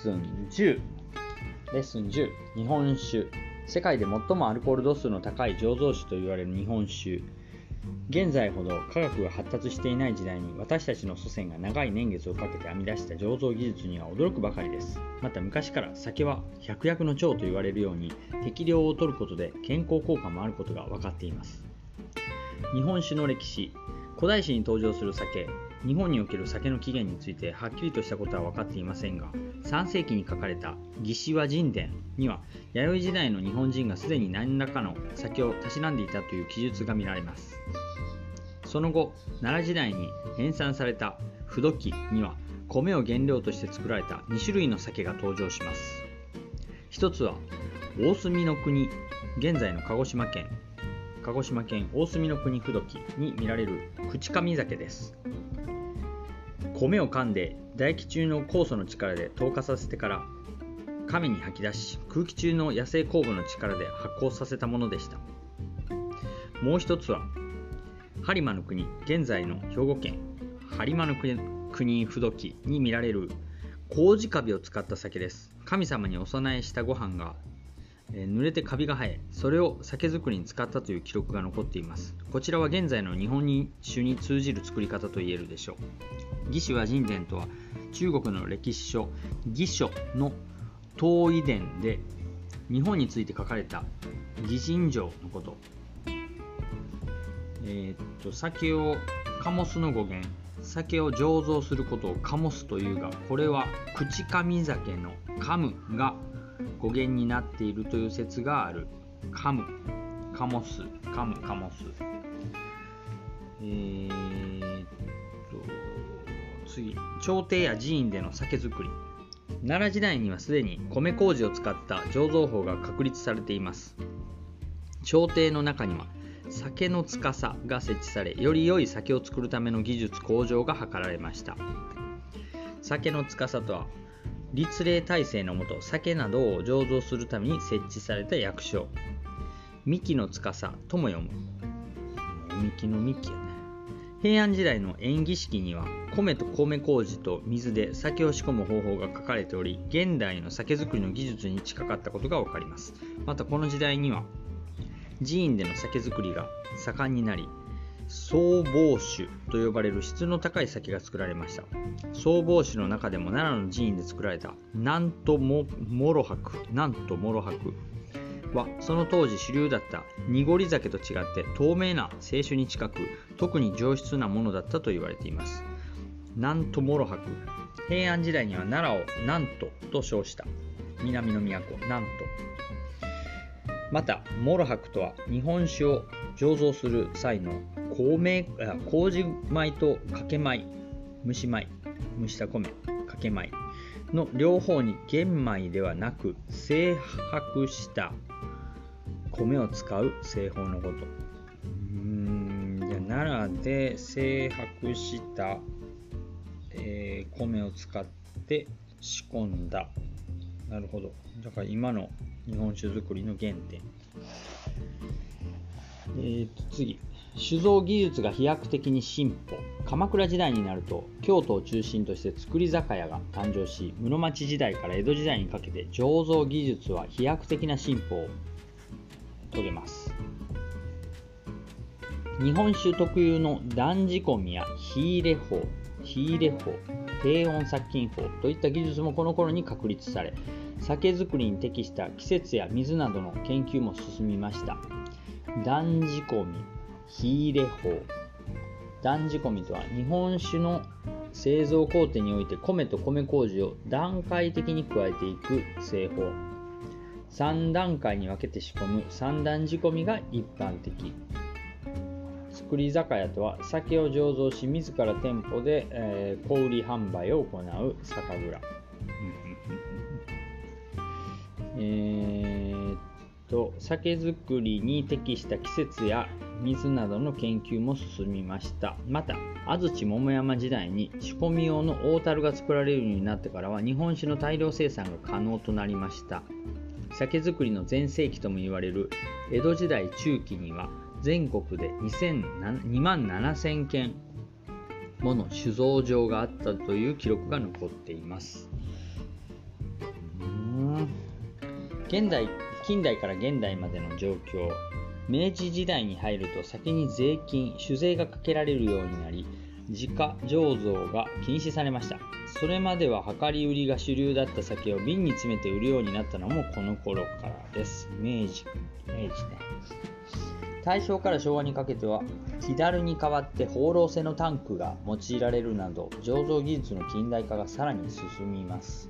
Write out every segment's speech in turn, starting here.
スン10レッスン10日本酒。世界で最もアルコール度数の高い醸造酒と言われる日本酒。現在ほど科学が発達していない時代に私たちの祖先が長い年月をかけて編み出した醸造技術には驚くばかりです。また昔から酒は百薬の長と言われるように適量を取ることで健康効果もあることが分かっています。日本酒の歴史。古代史に登場する酒。日本における酒の起源についてはっきりとしたことは分かっていませんが3世紀に書かれた「義士和人伝」には弥生時代の日本人がすでに何らかの酒をたしなんでいたという記述が見られます。その後奈良時代に編纂された「不土記」には米を原料として作られた2種類の酒が登場します。一つは大隅の国現在の鹿児島県。鹿児島県大隅の国不土記に見られる口上酒です。米を噛んで唾液中の酵素の力で透過させてから亀に吐き出し空気中の野生酵母の力で発酵させたものでした。もう一つは播磨の国現在の兵庫県播磨の国不土記に見られる麹カビを使った酒です。神様にお供えしたご飯が濡れてカビが生えそれを酒造りに使ったという記録が残っています。こちらは現在の日本酒に通じる作り方と言えるでしょう。義士和人伝とは中国の歴史書義書の東遺伝で日本について書かれた義人情のこと。えー、っと酒を醸すの語源酒を醸造することを醸すというがこれは口上酒の噛むが語源になっているという説がある。噛む、カモス、噛む、カモス。えー、っと、次、朝廷や寺院での酒造り。奈良時代にはすでに米麹を使った醸造法が確立されています。朝廷の中には酒の司が設置され、より良い酒を作るための技術向上が図られました。酒の司とは立例体制のもと酒などを醸造するために設置された役所。三木の司とも。読む三木の三木やね。平安時代の縁起式には米と米麹と水で酒を仕込む方法が書かれており現代の酒造りの技術に近かったことが分かります。またこの時代には寺院での酒造りが盛んになり総房酒と呼ばれる質の高い酒が作られました。総房酒の中でも奈良の寺院で作られたなんとももろ白なんともろ白はその当時主流だった濁り酒と違って透明な清酒に近く特に上質なものだったと言われています。なんともろ白平安時代には奈良をなんとと称した。南の都なんと。またモロハクとは日本酒を醸造する際の米麹米とかけ米蒸し米蒸した米かけ米の両方に玄米ではなく精白した米を使う製法のこと。うんじゃ奈良で精白した、えー、米を使って仕込んだ。なるほど。だから今の日本酒造りの原点。えー、と次。酒造技術が飛躍的に進歩。鎌倉時代になると京都を中心として造り酒屋が誕生し室町時代から江戸時代にかけて醸造技術は飛躍的な進歩を遂げます。日本酒特有の断仕込みや火入れ法火入れ法低温殺菌法といった技術もこの頃に確立され酒造りに適した季節や水などの研究も進みました。断仕込み火入れ法。断仕込みとは日本酒の製造工程において米と米麹を段階的に加えていく製法。3段階に分けて仕込む三段仕込みが一般的。造り酒屋とは酒を醸造し自ら店舗で、えー、小売販売を行う酒蔵。え、っと酒造りに適した季節や水などの研究も進みました。また安土桃山時代に仕込み用の大樽が作られるようになってからは日本酒の大量生産が可能となりました。酒造りの全盛期とも言われる江戸時代中期には全国で2万7000件もの酒造場があったという記録が残っています。現代近代から現代までの状況明治時代に入ると酒に税金酒税がかけられるようになり自家醸造が禁止されました。それまでは量り売りが主流だった酒を瓶に詰めて売るようになったのもこの頃からです。明治明治ね。大正から昭和にかけては木だるに代わって放浪性のタンクが用いられるなど醸造技術の近代化がさらに進みます。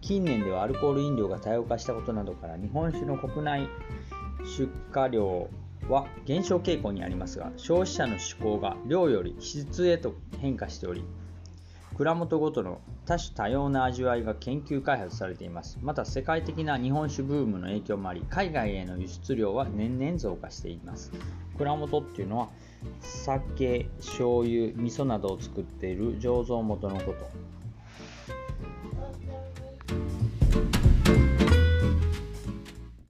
近年ではアルコール飲料が多様化したことなどから日本酒の国内出荷量は減少傾向にありますが消費者の嗜好が量より質へと変化しており蔵元ごとの多種多様な味わいが研究開発されています。また世界的な日本酒ブームの影響もあり海外への輸出量は年々増加しています。蔵元っていうのは酒醤油味噌などを作っている醸造元のこと。